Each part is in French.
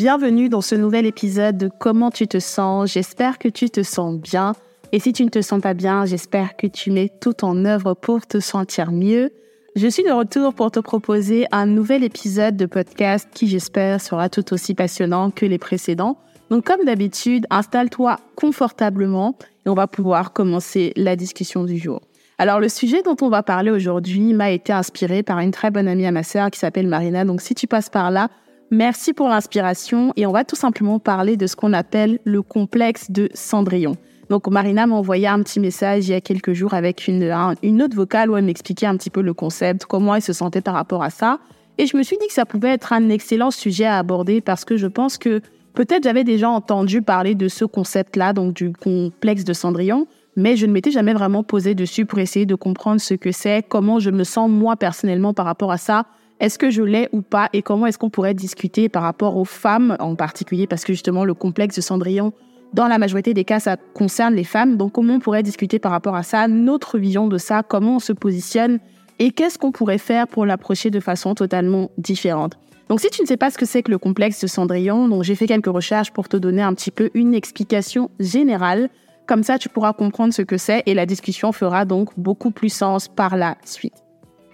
Bienvenue dans ce nouvel épisode de Comment tu te sens. J'espère que tu te sens bien. Et si tu ne te sens pas bien, j'espère que tu mets tout en œuvre pour te sentir mieux. Je suis de retour pour te proposer un nouvel épisode de podcast qui, j'espère, sera tout aussi passionnant que les précédents. Donc, comme d'habitude, installe-toi confortablement et on va pouvoir commencer la discussion du jour. Alors, le sujet dont on va parler aujourd'hui m'a été inspiré par une très bonne amie à ma sœur qui s'appelle Marina. Donc, si tu passes par là, Merci pour l'inspiration et on va tout simplement parler de ce qu'on appelle le complexe de Cendrillon. Donc Marina m'a envoyé un petit message il y a quelques jours avec une, une autre vocale où elle m'expliquait un petit peu le concept, comment elle se sentait par rapport à ça. Et je me suis dit que ça pouvait être un excellent sujet à aborder parce que je pense que peut-être j'avais déjà entendu parler de ce concept-là, donc du complexe de Cendrillon, mais je ne m'étais jamais vraiment posé dessus pour essayer de comprendre ce que c'est, comment je me sens moi personnellement par rapport à ça, est-ce que je l'ai ou pas et comment est-ce qu'on pourrait discuter par rapport aux femmes en particulier? Parce que justement le complexe de Cendrillon dans la majorité des cas ça concerne les femmes donc comment on pourrait discuter par rapport à ça? Notre vision de ça comment on se positionne et qu'est-ce qu'on pourrait faire pour l'approcher de façon totalement différente? Donc si tu ne sais pas ce que c'est que le complexe de Cendrillon, donc j'ai fait quelques recherches pour te donner un petit peu une explication générale. Comme ça, tu pourras comprendre ce que c'est et la discussion fera donc beaucoup plus sens par la suite.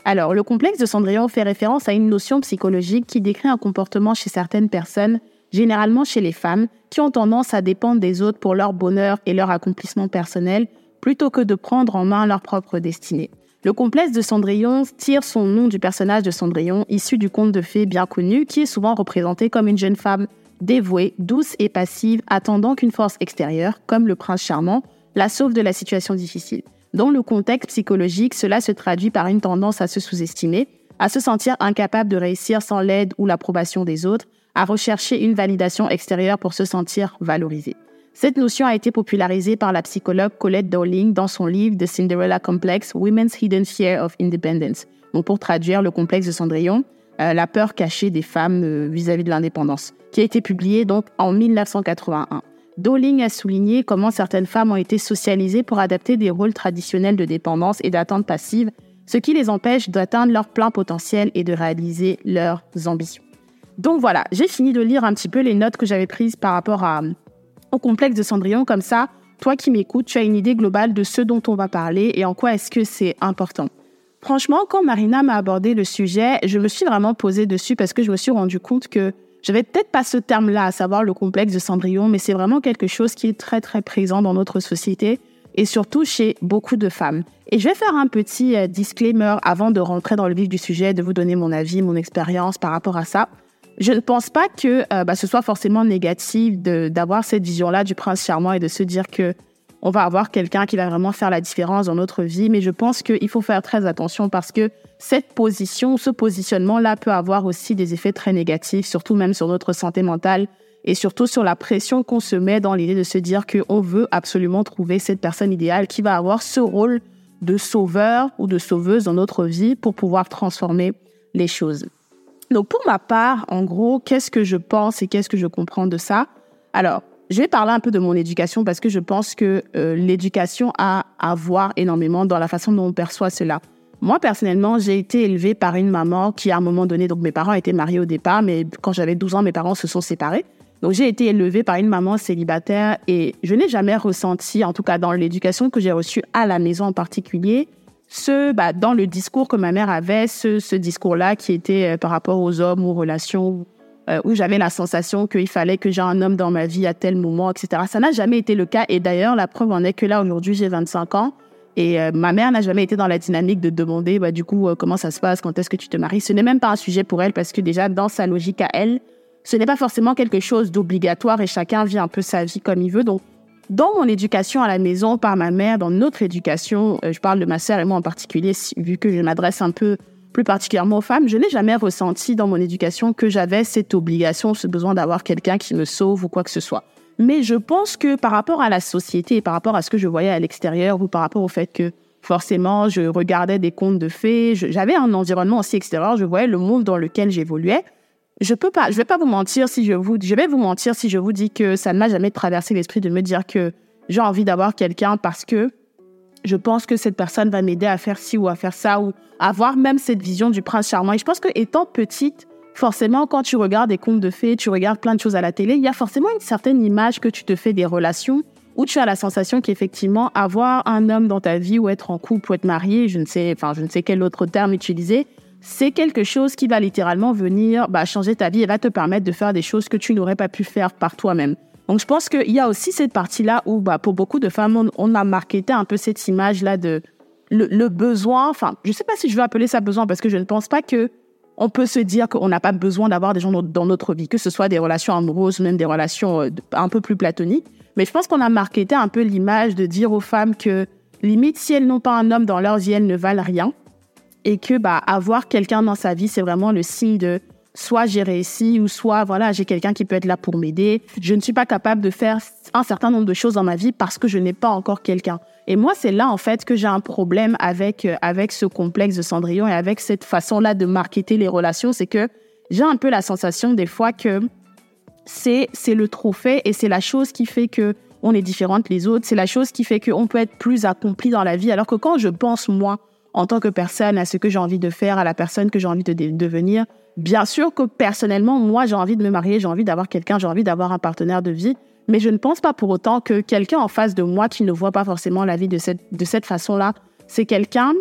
Alors, le complexe de Cendrillon fait référence à une notion psychologique qui décrit un comportement chez certaines personnes, généralement chez les femmes, qui ont tendance à dépendre des autres pour leur bonheur et leur accomplissement personnel, plutôt que de prendre en main leur propre destinée. Le complexe de Cendrillon tire son nom du personnage de Cendrillon, issu du conte de fées bien connu, qui est souvent représenté comme une jeune femme dévouée, douce et passive, attendant qu'une force extérieure, comme le prince charmant, la sauve de la situation difficile. Dans le contexte psychologique, cela se traduit par une tendance à se sous-estimer, à se sentir incapable de réussir sans l'aide ou l'approbation des autres, à rechercher une validation extérieure pour se sentir valorisé. Cette notion a été popularisée par la psychologue Colette Dowling dans son livre The Cinderella Complex, Women's Hidden Fear of Independence. Donc pour traduire le complexe de Cendrillon, euh, la peur cachée des femmes euh, vis-à-vis -vis de l'indépendance, qui a été publié donc en 1981. Dowling a souligné comment certaines femmes ont été socialisées pour adapter des rôles traditionnels de dépendance et d'attente passive, ce qui les empêche d'atteindre leur plein potentiel et de réaliser leurs ambitions. Donc voilà, j'ai fini de lire un petit peu les notes que j'avais prises par rapport au complexe de Cendrillon. Comme ça, toi qui m'écoutes, tu as une idée globale de ce dont on va parler et en quoi est-ce que c'est important. Franchement, quand Marina m'a abordé le sujet, je me suis vraiment posée dessus parce que je me suis rendu compte que je vais peut-être pas ce terme-là, à savoir le complexe de Cendrillon, mais c'est vraiment quelque chose qui est très très présent dans notre société et surtout chez beaucoup de femmes. Et je vais faire un petit euh, disclaimer avant de rentrer dans le vif du sujet, de vous donner mon avis, mon expérience par rapport à ça. Je ne pense pas que euh, bah, ce soit forcément négatif d'avoir cette vision-là du prince charmant et de se dire que on va avoir quelqu'un qui va vraiment faire la différence dans notre vie. Mais je pense qu'il faut faire très attention parce que cette position, ce positionnement-là peut avoir aussi des effets très négatifs, surtout même sur notre santé mentale et surtout sur la pression qu'on se met dans l'idée de se dire qu'on veut absolument trouver cette personne idéale qui va avoir ce rôle de sauveur ou de sauveuse dans notre vie pour pouvoir transformer les choses. Donc pour ma part, en gros, qu'est-ce que je pense et qu'est-ce que je comprends de ça? Alors, je vais parler un peu de mon éducation parce que je pense que euh, l'éducation a à voir énormément dans la façon dont on perçoit cela. Moi, personnellement, j'ai été élevée par une maman qui, à un moment donné, donc mes parents étaient mariés au départ, mais quand j'avais 12 ans, mes parents se sont séparés. Donc, j'ai été élevée par une maman célibataire et je n'ai jamais ressenti, en tout cas dans l'éducation que j'ai reçue à la maison en particulier, ce, bah, dans le discours que ma mère avait, ce, discours-là qui était euh, par rapport aux hommes, aux relations, euh, où j'avais la sensation qu'il fallait que j'ai un homme dans ma vie à tel moment, etc. Ça n'a jamais été le cas. Et d'ailleurs, la preuve en est que là, aujourd'hui, j'ai 25 ans. Et euh, ma mère n'a jamais été dans la dynamique de demander, bah, du coup, euh, comment ça se passe, quand est-ce que tu te maries? Ce n'est même pas un sujet pour elle parce que déjà, dans sa logique à elle, ce n'est pas forcément quelque chose d'obligatoire et chacun vit un peu sa vie comme il veut. Donc, dans mon éducation à la maison par ma mère, dans notre éducation, je parle de ma sœur et moi en particulier, vu que je m'adresse un peu plus particulièrement aux femmes, je n'ai jamais ressenti dans mon éducation que j'avais cette obligation, ce besoin d'avoir quelqu'un qui me sauve ou quoi que ce soit. Mais je pense que par rapport à la société par rapport à ce que je voyais à l'extérieur ou par rapport au fait que forcément je regardais des contes de fées, j'avais un environnement aussi extérieur, je voyais le monde dans lequel j'évoluais. Je peux pas, je vais pas vous mentir si je vous, je vais vous mentir si je vous dis que ça ne m'a jamais traversé l'esprit de me dire que j'ai envie d'avoir quelqu'un parce que je pense que cette personne va m'aider à faire ci ou à faire ça ou avoir même cette vision du prince charmant. Et je pense que étant petite, forcément, quand tu regardes des contes de fées, tu regardes plein de choses à la télé, il y a forcément une certaine image que tu te fais des relations où tu as la sensation qu'effectivement, avoir un homme dans ta vie ou être en couple ou être marié, je ne sais, enfin, je ne sais quel autre terme utiliser, c'est quelque chose qui va littéralement venir bah, changer ta vie et va te permettre de faire des choses que tu n'aurais pas pu faire par toi-même. Donc, je pense qu'il y a aussi cette partie-là où, bah, pour beaucoup de femmes, on, a marketé un peu cette image-là de le, besoin. Enfin, je ne sais pas si je veux appeler ça besoin parce que je ne pense pas que on peut se dire qu'on n'a pas besoin d'avoir des gens dans notre vie, que ce soit des relations amoureuses, même des relations euh, un peu plus platoniques. Mais je pense qu'on a marketé un peu l'image de dire aux femmes que, limite, si elles n'ont pas un homme dans leur vie, elles ne valent rien. Et que, bah, avoir quelqu'un dans sa vie, c'est vraiment le signe de soit j'ai réussi ou soit voilà j'ai quelqu'un qui peut être là pour m'aider. Je ne suis pas capable de faire un certain nombre de choses dans ma vie parce que je n'ai pas encore quelqu'un. Et moi c'est là en fait que j'ai un problème avec euh, avec ce complexe de Cendrillon et avec cette façon là de marketer les relations, c'est que j'ai un peu la sensation des fois que c'est c'est le trophée et c'est la chose qui fait que on est différente les autres, c'est la chose qui fait qu'on peut être plus accompli dans la vie alors que quand je pense moi en tant que personne à ce que j'ai envie de faire, à la personne que j'ai envie de devenir, Bien sûr que personnellement, moi, j'ai envie de me marier, j'ai envie d'avoir quelqu'un, j'ai envie d'avoir un partenaire de vie, mais je ne pense pas pour autant que quelqu'un en face de moi qui ne voit pas forcément la vie de cette, de cette façon-là, c'est quelqu'un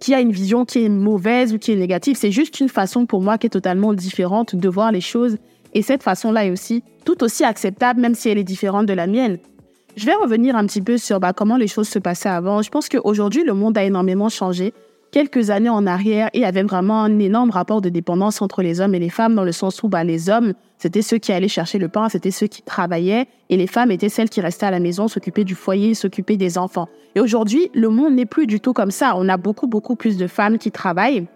qui a une vision qui est mauvaise ou qui est négative. C'est juste une façon pour moi qui est totalement différente de voir les choses. Et cette façon-là est aussi tout aussi acceptable, même si elle est différente de la mienne. Je vais revenir un petit peu sur bah, comment les choses se passaient avant. Je pense qu'aujourd'hui, le monde a énormément changé quelques années en arrière, il y avait vraiment un énorme rapport de dépendance entre les hommes et les femmes, dans le sens où bah, les hommes, c'était ceux qui allaient chercher le pain, c'était ceux qui travaillaient, et les femmes étaient celles qui restaient à la maison, s'occuper du foyer, s'occuper des enfants. Et aujourd'hui, le monde n'est plus du tout comme ça. On a beaucoup, beaucoup plus de femmes qui travaillent,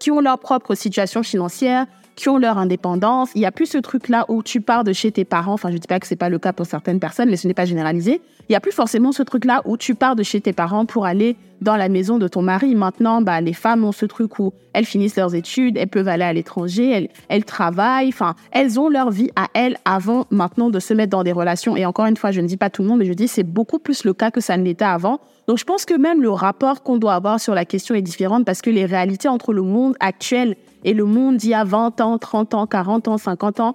qui ont leur propre situation financière, qui ont leur indépendance. Il n'y a plus ce truc-là où tu pars de chez tes parents. Enfin, je ne dis pas que c'est pas le cas pour certaines personnes, mais ce n'est pas généralisé. Il n'y a plus forcément ce truc-là où tu pars de chez tes parents pour aller dans la maison de ton mari. Maintenant, bah, les femmes ont ce truc où elles finissent leurs études, elles peuvent aller à l'étranger, elles, elles travaillent. Enfin, elles ont leur vie à elles avant maintenant de se mettre dans des relations. Et encore une fois, je ne dis pas tout le monde, mais je dis c'est beaucoup plus le cas que ça ne l'était avant. Donc, je pense que même le rapport qu'on doit avoir sur la question est différent parce que les réalités entre le monde actuel et le monde d'il y a 20 ans, 30 ans, 40 ans, 50 ans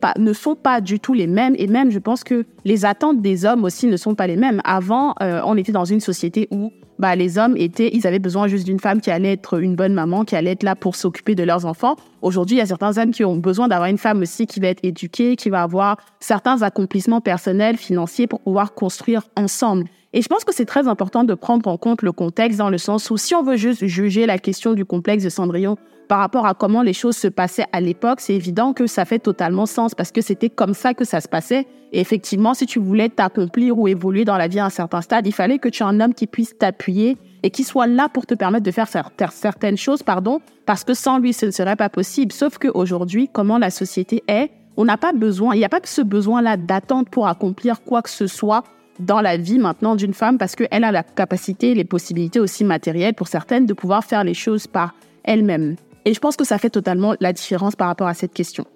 pas, ne sont pas du tout les mêmes. Et même, je pense que les attentes des hommes aussi ne sont pas les mêmes. Avant, euh, on était dans une société où bah, les hommes étaient, ils avaient besoin juste d'une femme qui allait être une bonne maman, qui allait être là pour s'occuper de leurs enfants. Aujourd'hui, il y a certains hommes qui ont besoin d'avoir une femme aussi qui va être éduquée, qui va avoir certains accomplissements personnels, financiers pour pouvoir construire ensemble. Et je pense que c'est très important de prendre en compte le contexte dans le sens où si on veut juste juger la question du complexe de Cendrillon par rapport à comment les choses se passaient à l'époque, c'est évident que ça fait totalement sens parce que c'était comme ça que ça se passait. Et effectivement, si tu voulais t'accomplir ou évoluer dans la vie à un certain stade, il fallait que tu aies un homme qui puisse t'appuyer et qui soit là pour te permettre de faire certaines choses, pardon, parce que sans lui, ce ne serait pas possible. Sauf qu'aujourd'hui, comment la société est, on n'a pas besoin, il n'y a pas ce besoin-là d'attente pour accomplir quoi que ce soit dans la vie maintenant d'une femme parce qu'elle a la capacité, les possibilités aussi matérielles pour certaines de pouvoir faire les choses par elle-même. Et je pense que ça fait totalement la différence par rapport à cette question.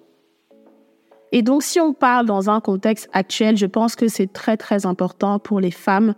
Et donc, si on parle dans un contexte actuel, je pense que c'est très, très important pour les femmes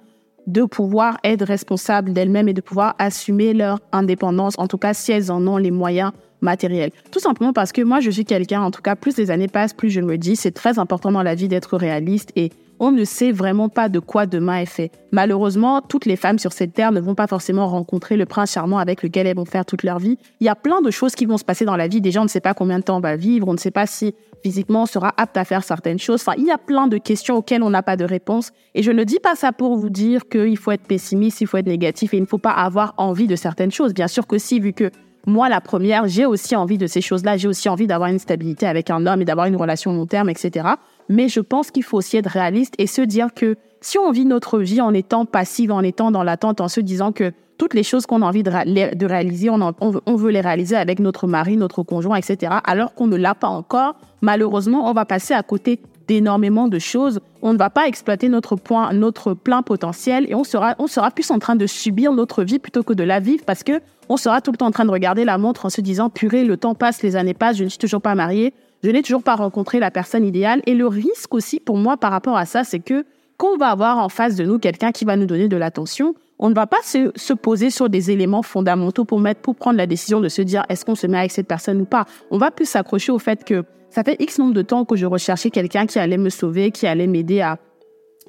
de pouvoir être responsables d'elles-mêmes et de pouvoir assumer leur indépendance, en tout cas si elles en ont les moyens matériels. Tout simplement parce que moi, je suis quelqu'un, en tout cas, plus les années passent, plus je me dis, c'est très important dans la vie d'être réaliste et on ne sait vraiment pas de quoi demain est fait. Malheureusement, toutes les femmes sur cette terre ne vont pas forcément rencontrer le prince charmant avec lequel elles vont faire toute leur vie. Il y a plein de choses qui vont se passer dans la vie. Déjà, on ne sait pas combien de temps on va vivre, on ne sait pas si physiquement on sera apte à faire certaines choses. Enfin, il y a plein de questions auxquelles on n'a pas de réponse. Et je ne dis pas ça pour vous dire qu'il faut être pessimiste, il faut être négatif et il ne faut pas avoir envie de certaines choses. Bien sûr que si, vu que moi, la première, j'ai aussi envie de ces choses-là. J'ai aussi envie d'avoir une stabilité avec un homme et d'avoir une relation long terme, etc. Mais je pense qu'il faut aussi être réaliste et se dire que si on vit notre vie en étant passive, en étant dans l'attente, en se disant que toutes les choses qu'on a envie de, réaliser, on, veut, les réaliser avec notre mari, notre conjoint, etc., alors qu'on ne l'a pas encore, malheureusement, on va passer à côté d'énormément de choses. On ne va pas exploiter notre point, notre plein potentiel et on sera, plus en train de subir notre vie plutôt que de la vivre parce que on sera tout le temps en train de regarder la montre en se disant, purée, le temps passe, les années passent, je ne suis toujours pas mariée, je n'ai toujours pas rencontré la personne idéale. Et le risque aussi pour moi par rapport à ça, c'est que quand on va avoir en face de nous quelqu'un qui va nous donner de l'attention, on ne va pas se, se, poser sur des éléments fondamentaux pour pour prendre la décision de se dire est-ce qu'on se met avec cette personne ou pas? On va plus s'accrocher au fait que ça fait X nombre de temps que je recherchais quelqu'un qui allait me sauver, qui allait m'aider à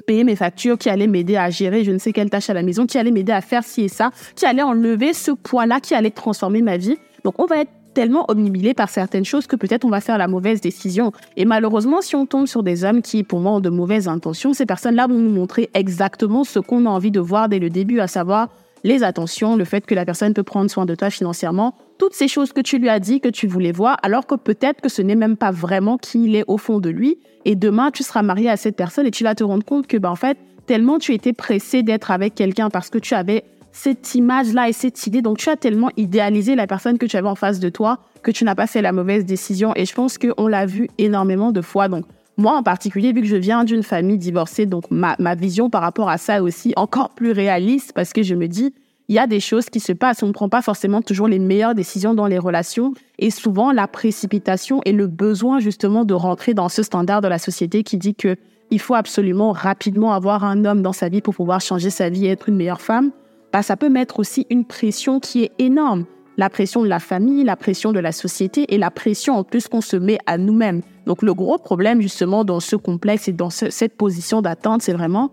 payer mes factures, qui allait m'aider à gérer je ne sais quelle tâche à la maison, qui allait m'aider à faire ci et ça, qui allait enlever ce poids-là, qui allait transformer ma vie. Donc on va être tellement omnibilé par certaines choses que peut-être on va faire la mauvaise décision. Et malheureusement, si on tombe sur des hommes qui, pour moi, ont de mauvaises intentions, ces personnes-là vont nous montrer exactement ce qu'on a envie de voir dès le début, à savoir les attentions, le fait que la personne peut prendre soin de toi financièrement, toutes ces choses que tu lui as dit que tu voulais voir, alors que peut-être que ce n'est même pas vraiment qui il est au fond de lui. Et demain, tu seras marié à cette personne et tu vas te rendre compte que, ben, en fait, tellement tu étais pressé d'être avec quelqu'un parce que tu avais cette image-là et cette idée. Donc, tu as tellement idéalisé la personne que tu avais en face de toi que tu n'as pas fait la mauvaise décision. Et je pense qu'on l'a vu énormément de fois. Donc, moi en particulier, vu que je viens d'une famille divorcée, donc ma, ma vision par rapport à ça aussi encore plus réaliste parce que je me dis, il y a des choses qui se passent. On ne prend pas forcément toujours les meilleures décisions dans les relations. Et souvent, la précipitation et le besoin justement de rentrer dans ce standard de la société qui dit que il faut absolument rapidement avoir un homme dans sa vie pour pouvoir changer sa vie et être une meilleure femme bah, ça peut mettre aussi une pression qui est énorme. La pression de la famille, la pression de la société et la pression en plus qu'on se met à nous-mêmes. Donc le gros problème justement dans ce complexe et dans cette position d'attente, c'est vraiment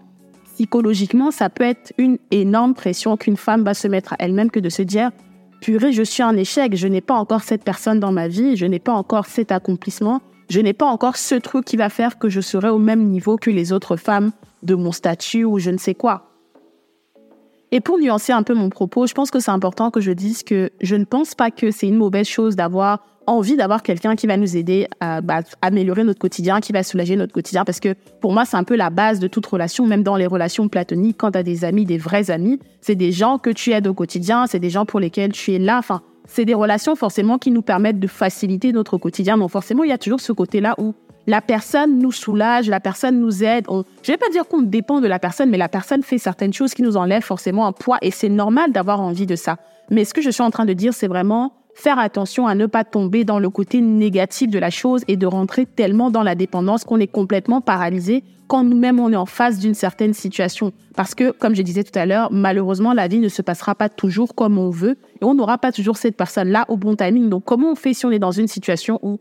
psychologiquement, ça peut être une énorme pression qu'une femme va se mettre à elle-même que de se dire purée, je suis un échec, je n'ai pas encore cette personne dans ma vie, je n'ai pas encore cet accomplissement, je n'ai pas encore ce truc qui va faire que je serai au même niveau que les autres femmes de mon statut ou je ne sais quoi. Et pour nuancer un peu mon propos, je pense que c'est important que je dise que je ne pense pas que c'est une mauvaise chose d'avoir envie d'avoir quelqu'un qui va nous aider à bah, améliorer notre quotidien, qui va soulager notre quotidien, parce que pour moi, c'est un peu la base de toute relation, même dans les relations platoniques, quand tu as des amis, des vrais amis, c'est des gens que tu aides au quotidien, c'est des gens pour lesquels tu es là, enfin, c'est des relations forcément qui nous permettent de faciliter notre quotidien, donc forcément, il y a toujours ce côté-là où la personne nous soulage, la personne nous aide. je ne vais pas dire qu'on dépend de la personne, mais la personne fait certaines choses qui nous enlèvent forcément un poids et c'est normal d'avoir envie de ça. Mais ce que je suis en train de dire, c'est vraiment faire attention à ne pas tomber dans le côté négatif de la chose et de rentrer tellement dans la dépendance qu'on est complètement paralysé quand nous-mêmes on est en face d'une certaine situation. Parce que, comme je disais tout à l'heure, malheureusement, la vie ne se passera pas toujours comme on veut et on n'aura pas toujours cette personne-là au bon timing. Donc, comment on fait si on est dans une situation où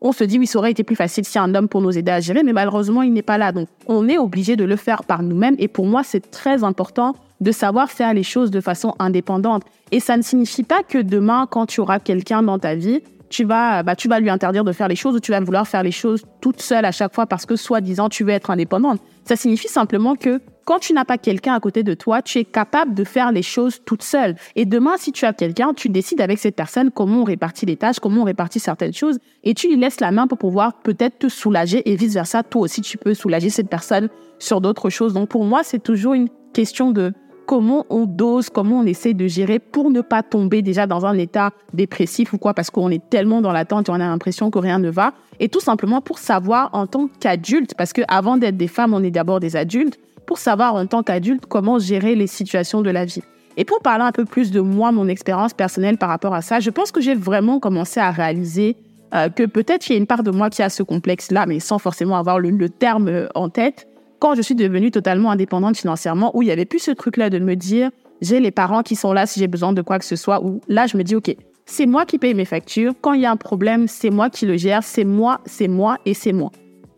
on se dit, oui, ça aurait été plus facile si un homme pour nous aider à gérer, mais malheureusement, il n'est pas là. Donc, on est obligé de le faire par nous-mêmes. Et pour moi, c'est très important de savoir faire les choses de façon indépendante. Et ça ne signifie pas que demain, quand tu auras quelqu'un dans ta vie, tu vas, bah, tu vas lui interdire de faire les choses ou tu vas vouloir faire les choses toute seule à chaque fois parce que soi-disant tu veux être indépendante. Ça signifie simplement que quand tu n'as pas quelqu'un à côté de toi, tu es capable de faire les choses toute seule. Et demain, si tu as quelqu'un, tu décides avec cette personne comment on répartit les tâches, comment on répartit certaines choses, et tu lui laisses la main pour pouvoir peut-être te soulager et vice versa. Toi aussi, tu peux soulager cette personne sur d'autres choses. Donc pour moi, c'est toujours une question de comment on dose, comment on essaie de gérer pour ne pas tomber déjà dans un état dépressif ou quoi, parce qu'on est tellement dans l'attente et on a l'impression que rien ne va. Et tout simplement pour savoir en tant qu'adulte, parce que avant d'être des femmes, on est d'abord des adultes, pour savoir en tant qu'adulte comment gérer les situations de la vie. Et pour parler un peu plus de moi, mon expérience personnelle par rapport à ça, je pense que j'ai vraiment commencé à réaliser euh, que peut-être il y a une part de moi qui a ce complexe-là, mais sans forcément avoir le, terme euh, en tête, quand je suis devenue totalement indépendante financièrement, où il y avait plus ce truc-là de me dire, j'ai les parents qui sont là si j'ai besoin de quoi que ce soit, ou là, je me dis, OK, c'est moi qui paye mes factures. Quand il y a un problème, c'est moi qui le gère. C'est moi, c'est moi et c'est moi.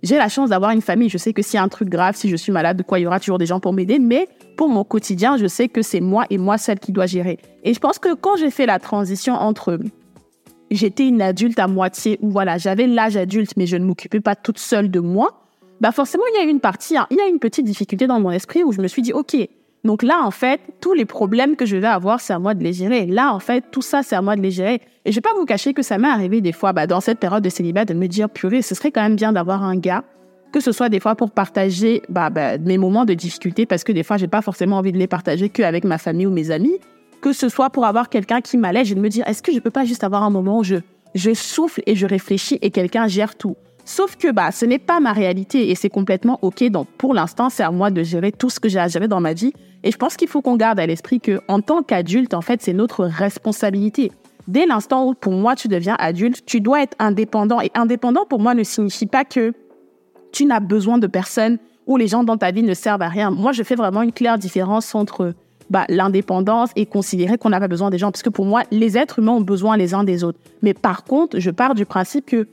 j'ai la chance d'avoir une famille. Je sais que s'il y a un truc grave, si je suis malade, quoi, il y aura toujours des gens pour m'aider. Mais pour mon quotidien, je sais que c'est moi et moi celle qui doit gérer. Et je pense que quand j'ai fait la transition entre j'étais une adulte à moitié, ou voilà, j'avais l'âge adulte, mais je ne m'occupais pas toute seule de moi, bah forcément, il y a une partie, hein, il y a une petite difficulté dans mon esprit où je me suis dit, OK, donc là, en fait, tous les problèmes que je vais avoir, c'est à moi de les gérer. Là, en fait, tout ça, c'est à moi de les gérer. Et je vais pas vous cacher que ça m'est arrivé des fois, bah, dans cette période de célibat, de me dire, purée, ce serait quand même bien d'avoir un gars, que ce soit des fois pour partager bah, bah, mes moments de difficulté, parce que des fois, j'ai pas forcément envie de les partager qu'avec ma famille ou mes amis, que ce soit pour avoir quelqu'un qui m'allège et de me dire, est-ce que je peux pas juste avoir un moment où je, je souffle et je réfléchis et quelqu'un gère tout? Sauf que bah, ce n'est pas ma réalité et c'est complètement OK. Donc pour l'instant, c'est à moi de gérer tout ce que j'ai à gérer dans ma vie. Et je pense qu'il faut qu'on garde à l'esprit que en tant qu'adulte, en fait, c'est notre responsabilité. Dès l'instant où pour moi tu deviens adulte, tu dois être indépendant. Et indépendant pour moi ne signifie pas que tu n'as besoin de personne ou les gens dans ta vie ne servent à rien. Moi, je fais vraiment une claire différence entre bah, l'indépendance et considérer qu'on n'a pas besoin des gens. Parce que pour moi, les êtres humains ont besoin les uns des autres. Mais par contre, je pars du principe que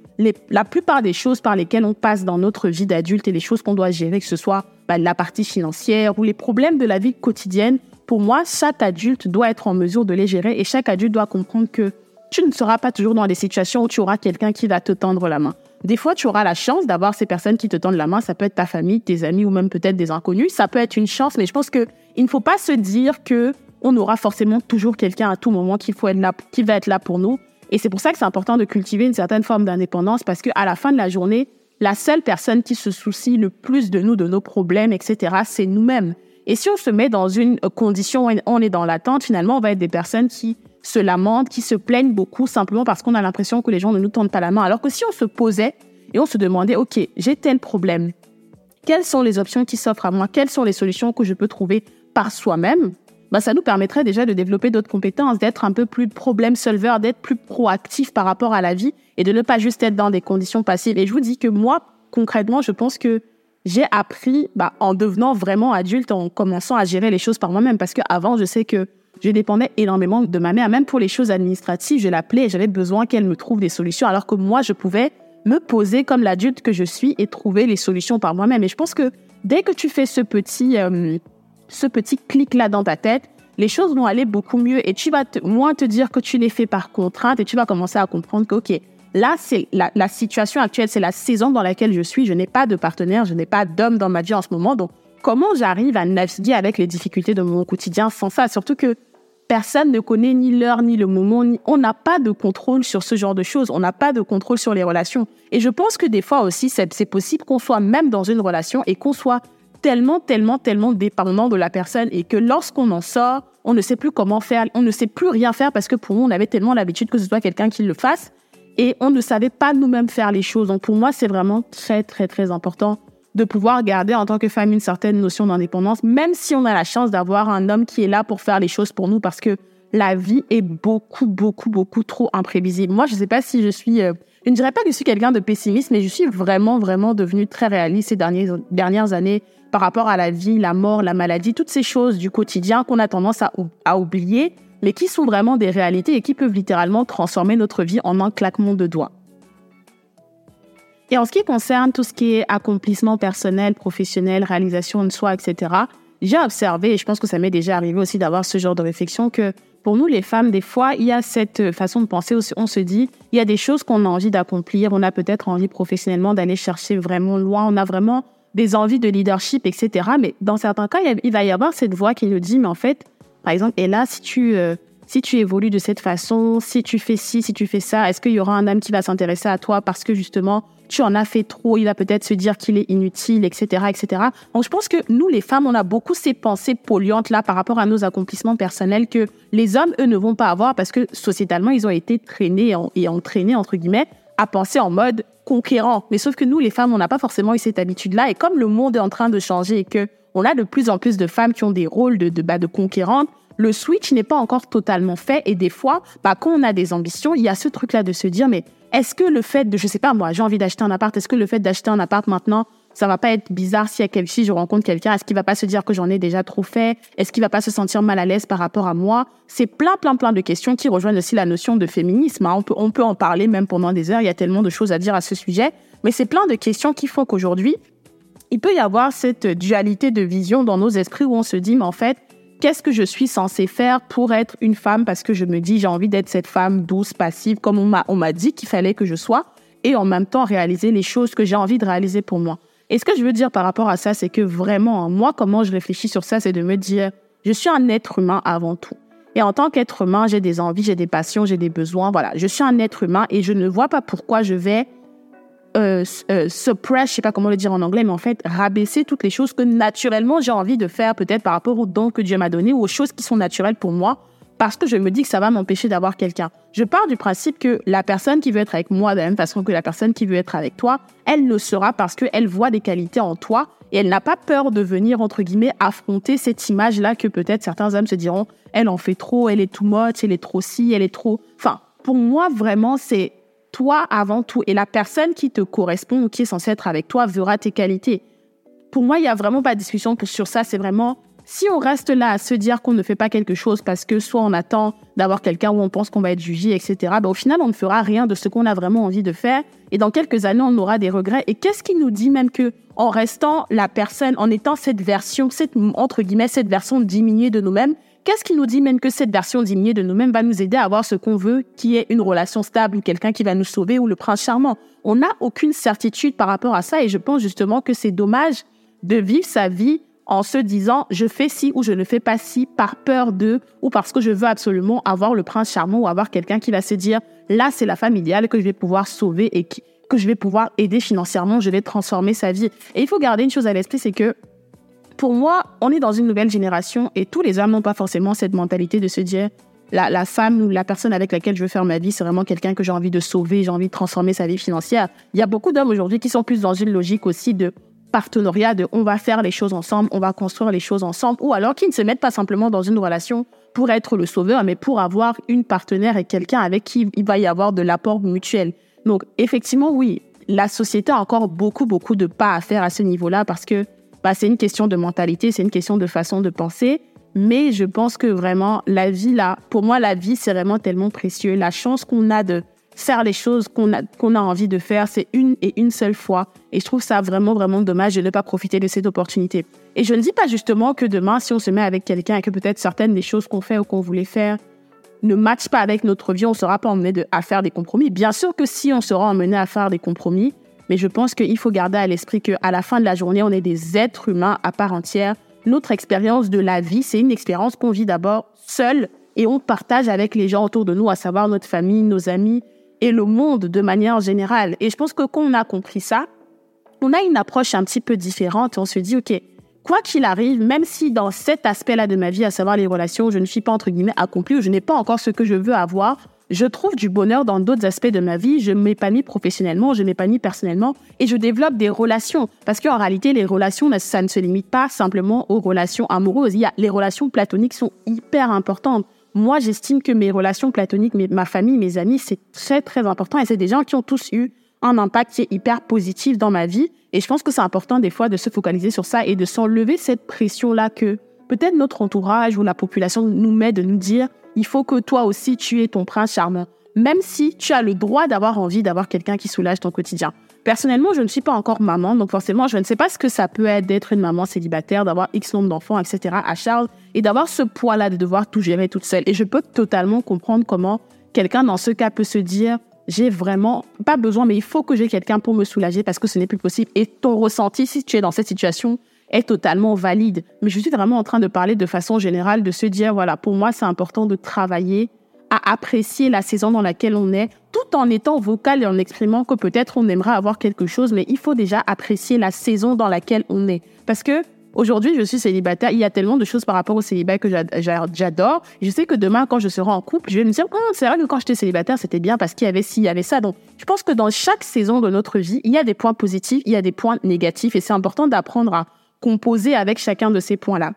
la plupart des choses par lesquelles on passe dans notre vie d'adulte et les choses qu'on doit gérer, que ce soit bah, la partie financière ou les problèmes de la vie quotidienne, pour moi, chaque adulte doit être en mesure de les gérer et chaque adulte doit comprendre que tu ne seras pas toujours dans des situations où tu auras quelqu'un qui va te tendre la main. Des fois, tu auras la chance d'avoir ces personnes qui te tendent la main. Ça peut être ta famille, tes amis ou même peut-être des inconnus. Ça peut être une chance, mais je pense que il ne faut pas se dire que on aura forcément toujours quelqu'un à tout moment qui, qui va être là pour nous. Et c'est pour ça que c'est important de cultiver une certaine forme d'indépendance parce qu'à la fin de la journée, la seule personne qui se soucie le plus de nous, de nos problèmes, etc., c'est nous-mêmes. Et si on se met dans une condition où on est dans l'attente, finalement, on va être des personnes qui se lamentent, qui se plaignent beaucoup simplement parce qu'on a l'impression que les gens ne nous tendent pas la main. Alors que si on se posait et on se demandait, OK, j'ai tel problème, quelles sont les options qui s'offrent à moi, quelles sont les solutions que je peux trouver par soi-même, bah, ça nous permettrait déjà de développer d'autres compétences, d'être un peu plus problème solver, d'être plus proactif par rapport à la vie et de ne pas juste être dans des conditions passives. Et je vous dis que moi, concrètement, je pense que j'ai appris bah, en devenant vraiment adulte, en commençant à gérer les choses par moi-même. Parce qu'avant, je sais que je dépendais énormément de ma mère. Même pour les choses administratives, je l'appelais et j'avais besoin qu'elle me trouve des solutions. Alors que moi, je pouvais me poser comme l'adulte que je suis et trouver les solutions par moi-même. Et je pense que dès que tu fais ce petit, euh, ce petit clic-là dans ta tête, les choses vont aller beaucoup mieux et tu vas moins te dire que tu les fais par contrainte et tu vas commencer à comprendre que, OK, là, c'est la, la situation actuelle, c'est la saison dans laquelle je suis. Je n'ai pas de partenaire, je n'ai pas d'homme dans ma vie en ce moment. Donc, comment j'arrive à naviguer avec les difficultés de mon quotidien sans ça? Surtout que Personne ne connaît ni l'heure ni le moment. On n'a pas de contrôle sur ce genre de choses. On n'a pas de contrôle sur les relations. Et je pense que des fois aussi, c'est possible qu'on soit même dans une relation et qu'on soit tellement, tellement, tellement dépendant de la personne et que lorsqu'on en sort, on ne sait plus comment faire, on ne sait plus rien faire parce que pour nous, on avait tellement l'habitude que ce soit quelqu'un qui le fasse et on ne savait pas nous-mêmes faire les choses. Donc pour moi, c'est vraiment très, très, très important de pouvoir garder en tant que femme une certaine notion d'indépendance, même si on a la chance d'avoir un homme qui est là pour faire les choses pour nous, parce que la vie est beaucoup, beaucoup, beaucoup trop imprévisible. Moi, je ne sais pas si je suis, euh, je ne dirais pas que je suis quelqu'un de pessimiste, mais je suis vraiment, vraiment devenue très réaliste ces dernières, dernières années par rapport à la vie, la mort, la maladie, toutes ces choses du quotidien qu'on a tendance à, à oublier, mais qui sont vraiment des réalités et qui peuvent littéralement transformer notre vie en un claquement de doigts. Et en ce qui concerne tout ce qui est accomplissement personnel, professionnel, réalisation de soi, etc., j'ai observé, et je pense que ça m'est déjà arrivé aussi d'avoir ce genre de réflexion, que pour nous, les femmes, des fois, il y a cette façon de penser où on se dit, il y a des choses qu'on a envie d'accomplir, on a peut-être envie professionnellement d'aller chercher vraiment loin, on a vraiment des envies de leadership, etc. Mais dans certains cas, il va y avoir cette voix qui nous dit, mais en fait, par exemple, et là, si tu, euh, si tu évolues de cette façon, si tu fais ci, si tu fais ça, est-ce qu'il y aura un homme qui va s'intéresser à toi parce que justement, tu en as fait trop, il va peut-être se dire qu'il est inutile, etc., etc. Donc, je pense que nous, les femmes, on a beaucoup ces pensées polluantes là par rapport à nos accomplissements personnels que les hommes, eux, ne vont pas avoir parce que sociétalement, ils ont été traînés et entraînés, entre guillemets, à penser en mode conquérant. Mais sauf que nous, les femmes, on n'a pas forcément eu cette habitude-là. Et comme le monde est en train de changer et que on a de plus en plus de femmes qui ont des rôles de, de, bah, conquérantes, le switch n'est pas encore totalement fait. Et des fois, bah, quand on a des ambitions, il y a ce truc-là de se dire, mais est-ce que le fait de, je sais pas moi, j'ai envie d'acheter un appart, est-ce que le fait d'acheter un appart maintenant, ça va pas être bizarre si, si je rencontre quelqu'un, est-ce qu'il va pas se dire que j'en ai déjà trop fait? Est-ce qu'il va pas se sentir mal à l'aise par rapport à moi? C'est plein, plein, plein de questions qui rejoignent aussi la notion de féminisme. Hein. On, peut, on peut en parler même pendant des heures, il y a tellement de choses à dire à ce sujet. Mais c'est plein de questions qui font qu'aujourd'hui, il peut y avoir cette dualité de vision dans nos esprits où on se dit, mais en fait, qu'est-ce que je suis censée faire pour être une femme parce que je me dis, j'ai envie d'être cette femme douce, passive, comme on m'a, on m'a dit qu'il fallait que je sois, et en même temps réaliser les choses que j'ai envie de réaliser pour moi. Et ce que je veux dire par rapport à ça, c'est que vraiment, moi, comment je réfléchis sur ça, c'est de me dire, je suis un être humain avant tout. Et en tant qu'être humain, j'ai des envies, j'ai des passions, j'ai des besoins. Voilà, je suis un être humain et je ne vois pas pourquoi je vais euh, euh, suppress, je sais pas comment le dire en anglais, mais en fait rabaisser toutes les choses que naturellement j'ai envie de faire, peut-être par rapport aux dons que Dieu m'a donnés ou aux choses qui sont naturelles pour moi, parce que je me dis que ça va m'empêcher d'avoir quelqu'un. Je pars du principe que la personne qui veut être avec moi de la même façon que la personne qui veut être avec toi, elle le sera parce qu'elle voit des qualités en toi et elle n'a pas peur de venir, entre guillemets, affronter cette image-là que peut-être certains hommes se diront, elle en fait trop, elle est too much, elle est trop si, elle est trop... Enfin, pour moi, vraiment, c'est toi avant tout. Et la personne qui te correspond ou qui est censée être avec toi verra tes qualités. Pour moi, il n'y a vraiment pas de discussion sur ça. C'est vraiment, si on reste là à se dire qu'on ne fait pas quelque chose parce que soit on attend d'avoir quelqu'un où on pense qu'on va être jugé, etc., ben, au final, on ne fera rien de ce qu'on a vraiment envie de faire. Et dans quelques années, on aura des regrets. Et qu'est-ce qui nous dit même que, en restant la personne, en étant cette version, cette, entre guillemets, cette version diminuée de nous-mêmes, Qu'est-ce qui nous dit même que cette version diminuée de nous-mêmes va nous aider à avoir ce qu'on veut, qui est une relation stable ou quelqu'un qui va nous sauver ou le prince charmant? On n'a aucune certitude par rapport à ça et je pense justement que c'est dommage de vivre sa vie en se disant je fais ci ou je ne fais pas ci par peur de ou parce que je veux absolument avoir le prince charmant ou avoir quelqu'un qui va se dire là c'est la femme idéale que je vais pouvoir sauver et que je vais pouvoir aider financièrement, je vais transformer sa vie. Et il faut garder une chose à l'esprit, c'est que pour moi, on est dans une nouvelle génération et tous les hommes n'ont pas forcément cette mentalité de se dire la, femme ou la personne avec laquelle je veux faire ma vie, c'est vraiment quelqu'un que j'ai envie de sauver, j'ai envie de transformer sa vie financière. Il y a beaucoup d'hommes aujourd'hui qui sont plus dans une logique aussi de partenariat, de on va faire les choses ensemble, on va construire les choses ensemble, ou alors qui ne se mettent pas simplement dans une relation pour être le sauveur, mais pour avoir une partenaire et quelqu'un avec qui il va y avoir de l'apport mutuel. Donc effectivement, oui, la société a encore beaucoup, beaucoup de pas à faire à ce niveau-là parce que bah, c'est une question de mentalité, c'est une question de façon de penser. Mais je pense que vraiment, la vie, là, pour moi, la vie, c'est vraiment tellement précieux. La chance qu'on a de faire les choses qu'on a, a envie de faire, c'est une et une seule fois. Et je trouve ça vraiment, vraiment dommage de ne pas profiter de cette opportunité. Et je ne dis pas justement que demain, si on se met avec quelqu'un et que peut-être certaines des choses qu'on fait ou qu'on voulait faire ne matchent pas avec notre vie, on ne sera pas emmené à faire des compromis. Bien sûr que si on sera emmené à faire des compromis, mais je pense qu'il faut garder à l'esprit qu'à la fin de la journée, on est des êtres humains à part entière. Notre expérience de la vie, c'est une expérience qu'on vit d'abord seul et on partage avec les gens autour de nous, à savoir notre famille, nos amis et le monde de manière générale. Et je pense que quand on a compris ça, on a une approche un petit peu différente. On se dit, OK, quoi qu'il arrive, même si dans cet aspect-là de ma vie, à savoir les relations, je ne suis pas entre guillemets accomplie ou je n'ai pas encore ce que je veux avoir, je trouve du bonheur dans d'autres aspects de ma vie. Je m'épanouis professionnellement, je m'épanouis personnellement et je développe des relations. Parce qu'en réalité, les relations, ça ne se limite pas simplement aux relations amoureuses. Il y a, les relations platoniques sont hyper importantes. Moi, j'estime que mes relations platoniques, ma famille, mes amis, c'est très, très important et c'est des gens qui ont tous eu un impact qui est hyper positif dans ma vie. Et je pense que c'est important des fois de se focaliser sur ça et de s'enlever cette pression-là que peut-être notre entourage ou la population nous met de nous dire il faut que toi aussi tu aies ton prince charmant, même si tu as le droit d'avoir envie d'avoir quelqu'un qui soulage ton quotidien. Personnellement, je ne suis pas encore maman, donc forcément, je ne sais pas ce que ça peut être d'être une maman célibataire, d'avoir X nombre d'enfants, etc. à Charles, et d'avoir ce poids-là de devoir tout gérer toute seule. Et je peux totalement comprendre comment quelqu'un dans ce cas peut se dire, j'ai vraiment pas besoin, mais il faut que j'ai quelqu'un pour me soulager parce que ce n'est plus possible. Et ton ressenti, si tu es dans cette situation, est totalement valide. Mais je suis vraiment en train de parler de façon générale, de se dire, voilà, pour moi, c'est important de travailler à apprécier la saison dans laquelle on est, tout en étant vocal et en exprimant que peut-être on aimerait avoir quelque chose, mais il faut déjà apprécier la saison dans laquelle on est. Parce que aujourd'hui, je suis célibataire, il y a tellement de choses par rapport au célibat que j'adore. Je sais que demain, quand je serai en couple, je vais me dire, hum, c'est vrai que quand j'étais célibataire, c'était bien parce qu'il y avait ci, il y avait ça. Donc, je pense que dans chaque saison de notre vie, il y a des points positifs, il y a des points négatifs, et c'est important d'apprendre à composer avec chacun de ces points-là.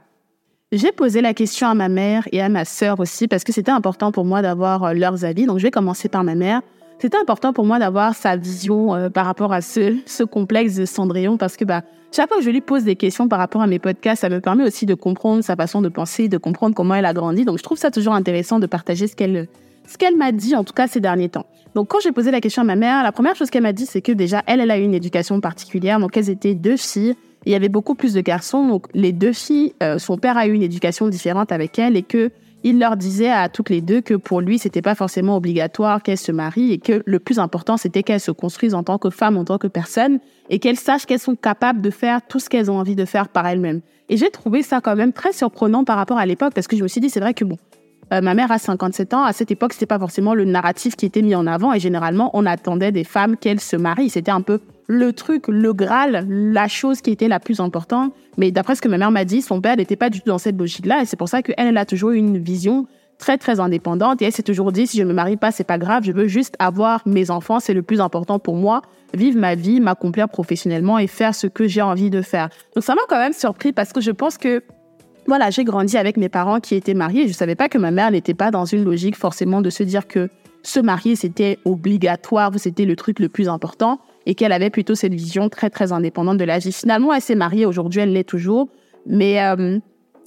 J'ai posé la question à ma mère et à ma sœur aussi parce que c'était important pour moi d'avoir euh, leurs avis. Donc je vais commencer par ma mère. C'était important pour moi d'avoir sa vision euh, par rapport à ce, ce complexe de Cendrillon parce que bah, chaque fois que je lui pose des questions par rapport à mes podcasts, ça me permet aussi de comprendre sa façon de penser, de comprendre comment elle a grandi. Donc je trouve ça toujours intéressant de partager ce qu'elle ce qu'elle m'a dit, en tout cas ces derniers temps. Donc, quand j'ai posé la question à ma mère, la première chose qu'elle m'a dit, c'est que déjà, elle, elle a eu une éducation particulière. Donc, elles étaient deux filles. Il y avait beaucoup plus de garçons. Donc, les deux filles, euh, son père a eu une éducation différente avec elle et que il leur disait à toutes les deux que pour lui, c'était pas forcément obligatoire qu'elles se marient et que le plus important, c'était qu'elles se construisent en tant que femmes, en tant que personnes et qu'elles sachent qu'elles sont capables de faire tout ce qu'elles ont envie de faire par elles-mêmes. Et j'ai trouvé ça quand même très surprenant par rapport à l'époque parce que je me suis dit, c'est vrai que bon, euh, ma mère a 57 ans. À cette époque, c'était pas forcément le narratif qui était mis en avant et généralement, on attendait des femmes qu'elles se marient. C'était un peu le truc, le Graal, la chose qui était la plus importante. Mais d'après ce que ma mère m'a dit, son père n'était pas du tout dans cette logique-là. Et c'est pour ça qu'elle, elle a toujours une vision très très indépendante. Et elle s'est toujours dit si je me marie pas c'est pas grave. Je veux juste avoir mes enfants. C'est le plus important pour moi. Vivre ma vie m'accomplir professionnellement et faire ce que j'ai envie de faire. Donc ça m'a quand même surpris parce que je pense que voilà, j'ai grandi avec mes parents qui étaient mariés. Je ne savais pas que ma mère n'était pas dans une logique forcément de se dire que se marier, c'était obligatoire, c'était le truc le plus important, et qu'elle avait plutôt cette vision très, très indépendante de la vie. Finalement, elle s'est mariée, aujourd'hui, elle l'est toujours, mais euh,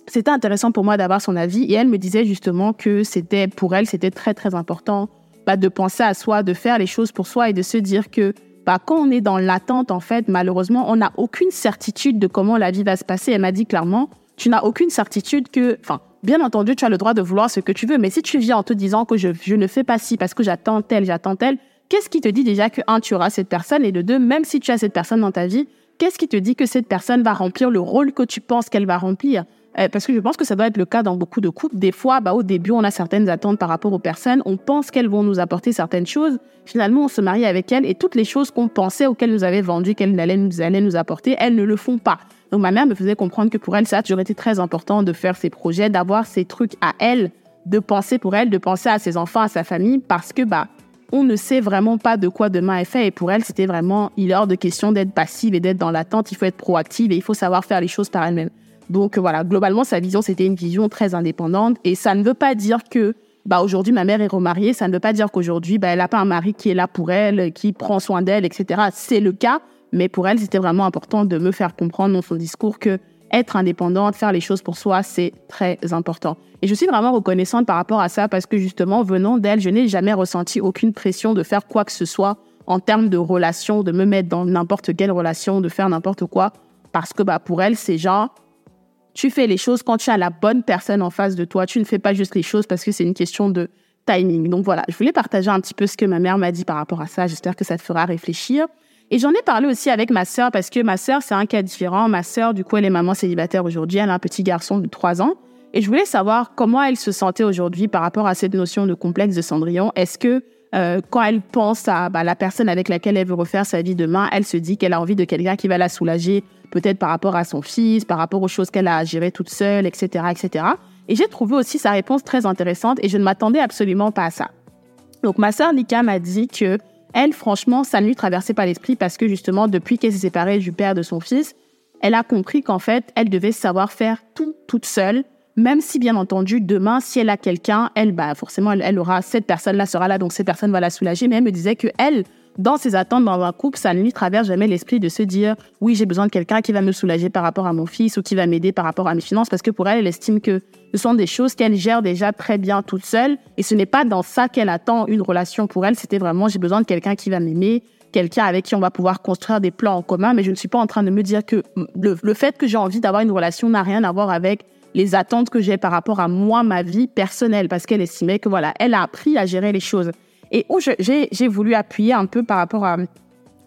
c'était intéressant pour moi d'avoir son avis, et elle me disait justement que c'était, pour elle, c'était très, très important bah, de penser à soi, de faire les choses pour soi, et de se dire que bah, quand on est dans l'attente, en fait, malheureusement, on n'a aucune certitude de comment la vie va se passer. Elle m'a dit clairement, tu n'as aucune certitude que, enfin, bien entendu, tu as le droit de vouloir ce que tu veux, mais si tu viens en te disant que je, je ne fais pas ci parce que j'attends tel, j'attends tel, qu'est-ce qui te dit déjà que, un, tu auras cette personne, et de deux, même si tu as cette personne dans ta vie, qu'est-ce qui te dit que cette personne va remplir le rôle que tu penses qu'elle va remplir? Euh, parce que je pense que ça doit être le cas dans beaucoup de couples. Des fois, bah, au début, on a certaines attentes par rapport aux personnes. On pense qu'elles vont nous apporter certaines choses. Finalement, on se marie avec elles et toutes les choses qu'on pensait auxquelles nous avait vendues qu'elles allaient nous, allaient nous apporter, elles ne le font pas. Donc ma mère me faisait comprendre que pour elle, ça a toujours été très important de faire ses projets, d'avoir ses trucs à elle, de penser pour elle, de penser à ses enfants, à sa famille, parce que bah on ne sait vraiment pas de quoi demain est fait. Et pour elle, c'était vraiment, il est hors de question d'être passive et d'être dans l'attente. Il faut être proactive et il faut savoir faire les choses par elle-même. Donc voilà, globalement, sa vision, c'était une vision très indépendante. Et ça ne veut pas dire que bah aujourd'hui ma mère est remariée, ça ne veut pas dire qu'aujourd'hui bah elle n'a pas un mari qui est là pour elle, qui prend soin d'elle, etc. C'est le cas, mais pour elle, c'était vraiment important de me faire comprendre dans son discours que être indépendante, faire les choses pour soi, c'est très important. Et je suis vraiment reconnaissante par rapport à ça parce que justement, venant d'elle, je n'ai jamais ressenti aucune pression de faire quoi que ce soit en termes de relation, de me mettre dans n'importe quelle relation, de faire n'importe quoi. Parce que bah, pour elle, c'est genre, tu fais les choses quand tu as la bonne personne en face de toi. Tu ne fais pas juste les choses parce que c'est une question de timing. Donc voilà, je voulais partager un petit peu ce que ma mère m'a dit par rapport à ça. J'espère que ça te fera réfléchir. Et j'en ai parlé aussi avec ma sœur parce que ma sœur, c'est un cas différent. Ma sœur, du coup, elle est maman célibataire aujourd'hui. Elle a un petit garçon de 3 ans. Et je voulais savoir comment elle se sentait aujourd'hui par rapport à cette notion de complexe de Cendrillon. Est-ce que euh, quand elle pense à bah, la personne avec laquelle elle veut refaire sa vie demain, elle se dit qu'elle a envie de quelqu'un qui va la soulager, peut-être par rapport à son fils, par rapport aux choses qu'elle a à gérer toute seule, etc., etc. Et j'ai trouvé aussi sa réponse très intéressante et je ne m'attendais absolument pas à ça. Donc ma sœur Nika m'a dit que elle, franchement, ça ne lui traversait pas l'esprit parce que justement, depuis qu'elle s'est séparée du père de son fils, elle a compris qu'en fait, elle devait savoir faire tout toute seule, même si bien entendu, demain, si elle a quelqu'un, elle, bah, forcément, elle, aura, cette personne-là sera là, donc cette personne va la soulager, mais elle me disait que elle, dans ses attentes dans un couple, ça ne lui traverse jamais l'esprit de se dire oui, j'ai besoin de quelqu'un qui va me soulager par rapport à mon fils ou qui va m'aider par rapport à mes finances parce que pour elle, elle estime que ce sont des choses qu'elle gère déjà très bien toute seule et ce n'est pas dans ça qu'elle attend une relation pour elle, c'était vraiment j'ai besoin de quelqu'un qui va m'aimer, quelqu'un avec qui on va pouvoir construire des plans en commun, mais je ne suis pas en train de me dire que le, le fait que j'ai envie d'avoir une relation n'a rien à voir avec les attentes que j'ai par rapport à moi, ma vie personnelle, parce qu'elle estimait que voilà, elle a appris à gérer les choses. Et où j'ai voulu appuyer un peu par rapport à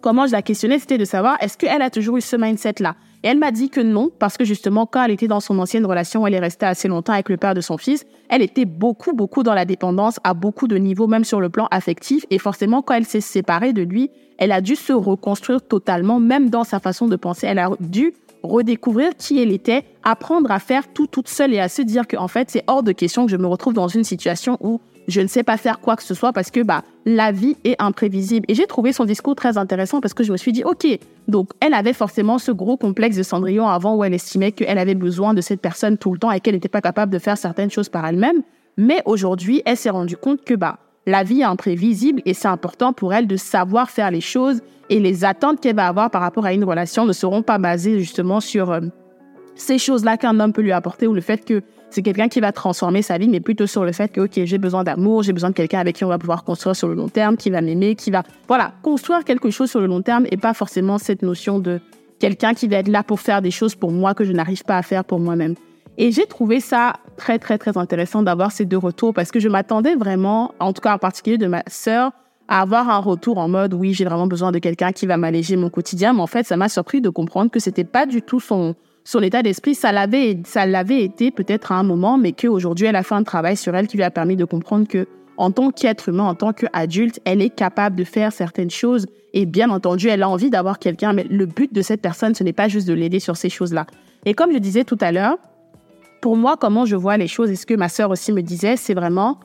comment je la questionnais, c'était de savoir est-ce qu'elle a toujours eu ce mindset-là? Et elle m'a dit que non, parce que justement, quand elle était dans son ancienne relation, elle est restée assez longtemps avec le père de son fils, elle était beaucoup, beaucoup dans la dépendance, à beaucoup de niveaux, même sur le plan affectif. Et forcément, quand elle s'est séparée de lui, elle a dû se reconstruire totalement, même dans sa façon de penser. Elle a dû redécouvrir qui elle était, apprendre à faire tout toute seule et à se dire qu'en fait, c'est hors de question que je me retrouve dans une situation où je ne sais pas faire quoi que ce soit parce que bah la vie est imprévisible. Et j'ai trouvé son discours très intéressant parce que je me suis dit ok, donc elle avait forcément ce gros complexe de Cendrillon avant où elle estimait qu'elle avait besoin de cette personne tout le temps et qu'elle n'était pas capable de faire certaines choses par elle-même. Mais aujourd'hui, elle s'est rendue compte que bah la vie est imprévisible et c'est important pour elle de savoir faire les choses et les attentes qu'elle va avoir par rapport à une relation ne seront pas basées justement sur euh, ces choses-là qu'un homme peut lui apporter ou le fait que c'est quelqu'un qui va transformer sa vie, mais plutôt sur le fait que, OK, j'ai besoin d'amour, j'ai besoin de quelqu'un avec qui on va pouvoir construire sur le long terme, qui va m'aimer, qui va, voilà, construire quelque chose sur le long terme et pas forcément cette notion de quelqu'un qui va être là pour faire des choses pour moi que je n'arrive pas à faire pour moi-même. Et j'ai trouvé ça très, très, très intéressant d'avoir ces deux retours parce que je m'attendais vraiment, en tout cas en particulier de ma sœur, à avoir un retour en mode oui, j'ai vraiment besoin de quelqu'un qui va m'alléger mon quotidien. Mais en fait, ça m'a surpris de comprendre que c'était pas du tout son, son état d'esprit. Ça l'avait, ça l'avait été peut-être à un moment, mais qu'aujourd'hui, elle a fait un travail sur elle qui lui a permis de comprendre que en tant qu'être humain, en tant qu'adulte, elle est capable de faire certaines choses. Et bien entendu, elle a envie d'avoir quelqu'un, mais le but de cette personne, ce n'est pas juste de l'aider sur ces choses-là. Et comme je disais tout à l'heure, pour moi, comment je vois les choses, et ce que ma sœur aussi me disait, c'est vraiment,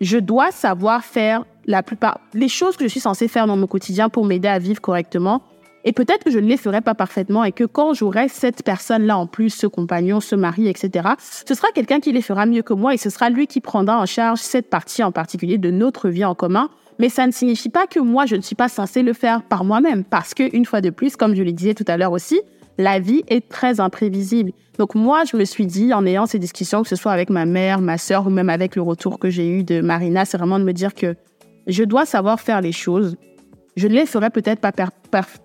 je dois savoir faire la plupart, les choses que je suis censée faire dans mon quotidien pour m'aider à vivre correctement. Et peut-être que je ne les ferai pas parfaitement et que quand j'aurai cette personne-là en plus, ce compagnon, ce mari, etc., ce sera quelqu'un qui les fera mieux que moi et ce sera lui qui prendra en charge cette partie en particulier de notre vie en commun. Mais ça ne signifie pas que moi, je ne suis pas censée le faire par moi-même parce que, une fois de plus, comme je le disais tout à l'heure aussi, la vie est très imprévisible. Donc moi, je me suis dit, en ayant ces discussions, que ce soit avec ma mère, ma sœur ou même avec le retour que j'ai eu de Marina, c'est vraiment de me dire que je dois savoir faire les choses. Je ne les ferai peut-être pas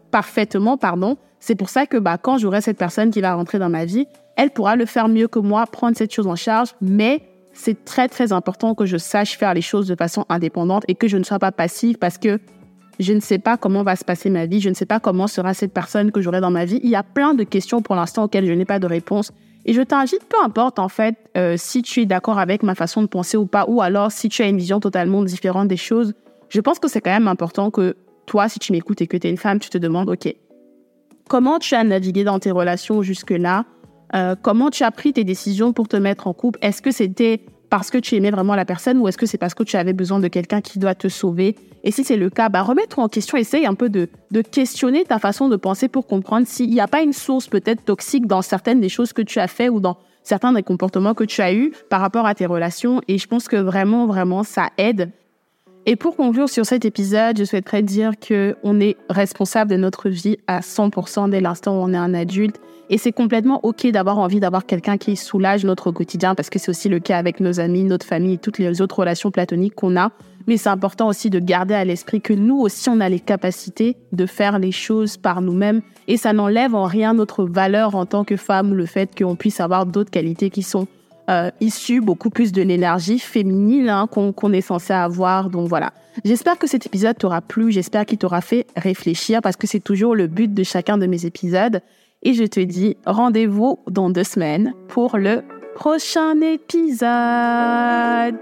parfaitement, pardon. C'est pour ça que bah, quand j'aurai cette personne qui va rentrer dans ma vie, elle pourra le faire mieux que moi, prendre cette chose en charge, mais c'est très très important que je sache faire les choses de façon indépendante et que je ne sois pas passive parce que je ne sais pas comment va se passer ma vie, je ne sais pas comment sera cette personne que j'aurai dans ma vie. Il y a plein de questions pour l'instant auxquelles je n'ai pas de réponse. Et je t'invite, peu importe en fait, euh, si tu es d'accord avec ma façon de penser ou pas, ou alors si tu as une vision totalement différente des choses, je pense que c'est quand même important que toi, si tu m'écoutes et que tu es une femme, tu te demandes, OK, comment tu as navigué dans tes relations jusque-là? Euh, Comment tu as pris tes décisions pour te mettre en couple? Est-ce que c'était parce que tu aimais vraiment la personne ou est-ce que c'est parce que tu avais besoin de quelqu'un qui doit te sauver? Et si c'est le cas, bah, remets-toi en question, essaye un peu de, de questionner ta façon de penser pour comprendre s'il n'y a pas une source peut-être toxique dans certaines des choses que tu as fait ou dans certains des comportements que tu as eus par rapport à tes relations. Et je pense que vraiment, vraiment, ça aide. Et pour conclure sur cet épisode, je souhaiterais dire que on est responsable de notre vie à 100% dès l'instant où on est un adulte et c'est complètement OK d'avoir envie d'avoir quelqu'un qui soulage notre quotidien parce que c'est aussi le cas avec nos amis, notre famille toutes les autres relations platoniques qu'on a. Mais c'est important aussi de garder à l'esprit que nous aussi, on a les capacités de faire les choses par nous-mêmes et ça n'enlève en rien notre valeur en tant que femme, le fait qu'on puisse avoir d'autres qualités qui sont euh, issus beaucoup plus de l'énergie féminine hein, qu'on est censé avoir. Donc voilà. J'espère que cet épisode t'aura plu, j'espère qu'il t'aura fait réfléchir parce que c'est toujours le but de chacun de mes épisodes. Et je te dis rendez-vous dans deux semaines pour le prochain épisode.